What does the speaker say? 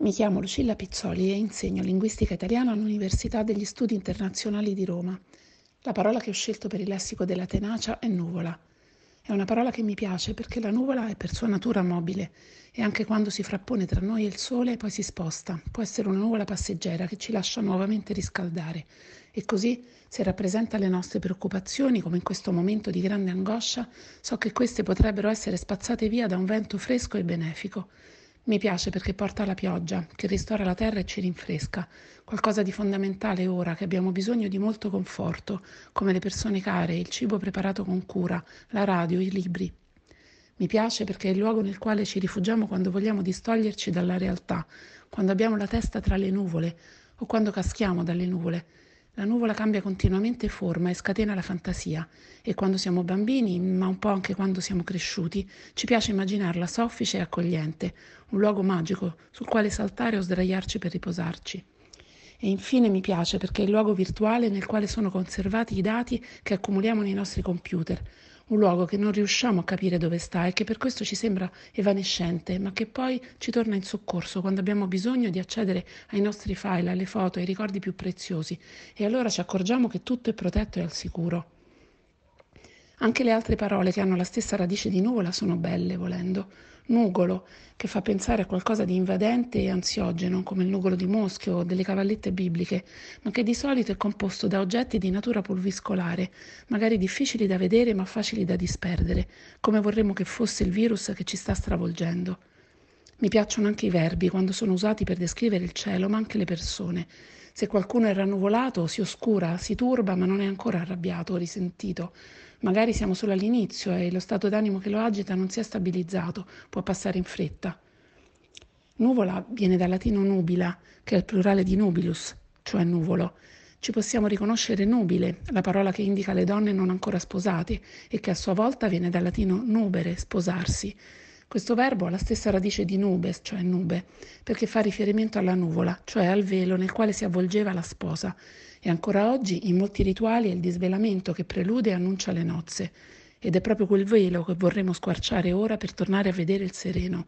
Mi chiamo Lucilla Pizzoli e insegno linguistica italiana all'Università degli Studi Internazionali di Roma. La parola che ho scelto per il lessico della tenacia è nuvola. È una parola che mi piace perché la nuvola è per sua natura mobile e anche quando si frappone tra noi e il sole poi si sposta. Può essere una nuvola passeggera che ci lascia nuovamente riscaldare. E così, se rappresenta le nostre preoccupazioni, come in questo momento di grande angoscia, so che queste potrebbero essere spazzate via da un vento fresco e benefico. Mi piace perché porta la pioggia, che ristora la terra e ci rinfresca, qualcosa di fondamentale ora che abbiamo bisogno di molto conforto, come le persone care, il cibo preparato con cura, la radio, i libri. Mi piace perché è il luogo nel quale ci rifugiamo quando vogliamo distoglierci dalla realtà, quando abbiamo la testa tra le nuvole o quando caschiamo dalle nuvole la nuvola cambia continuamente forma e scatena la fantasia e quando siamo bambini, ma un po' anche quando siamo cresciuti, ci piace immaginarla soffice e accogliente, un luogo magico sul quale saltare o sdraiarci per riposarci. E infine mi piace perché è il luogo virtuale nel quale sono conservati i dati che accumuliamo nei nostri computer, un luogo che non riusciamo a capire dove sta e che per questo ci sembra evanescente, ma che poi ci torna in soccorso quando abbiamo bisogno di accedere ai nostri file, alle foto, ai ricordi più preziosi e allora ci accorgiamo che tutto è protetto e al sicuro. Anche le altre parole che hanno la stessa radice di nuvola sono belle, volendo. Nugolo, che fa pensare a qualcosa di invadente e ansiogeno, come il nugolo di Moschio o delle cavallette bibliche, ma che di solito è composto da oggetti di natura pulviscolare, magari difficili da vedere ma facili da disperdere, come vorremmo che fosse il virus che ci sta stravolgendo. Mi piacciono anche i verbi quando sono usati per descrivere il cielo, ma anche le persone. Se qualcuno è rannuvolato, si oscura, si turba, ma non è ancora arrabbiato o risentito. Magari siamo solo all'inizio e lo stato d'animo che lo agita non si è stabilizzato, può passare in fretta. Nuvola viene dal latino nubila, che è il plurale di nubilus, cioè nuvolo. Ci possiamo riconoscere nubile, la parola che indica le donne non ancora sposate e che a sua volta viene dal latino nubere, sposarsi. Questo verbo ha la stessa radice di nubes, cioè nube, perché fa riferimento alla nuvola, cioè al velo nel quale si avvolgeva la sposa. E ancora oggi in molti rituali è il disvelamento che prelude e annuncia le nozze. Ed è proprio quel velo che vorremmo squarciare ora per tornare a vedere il sereno.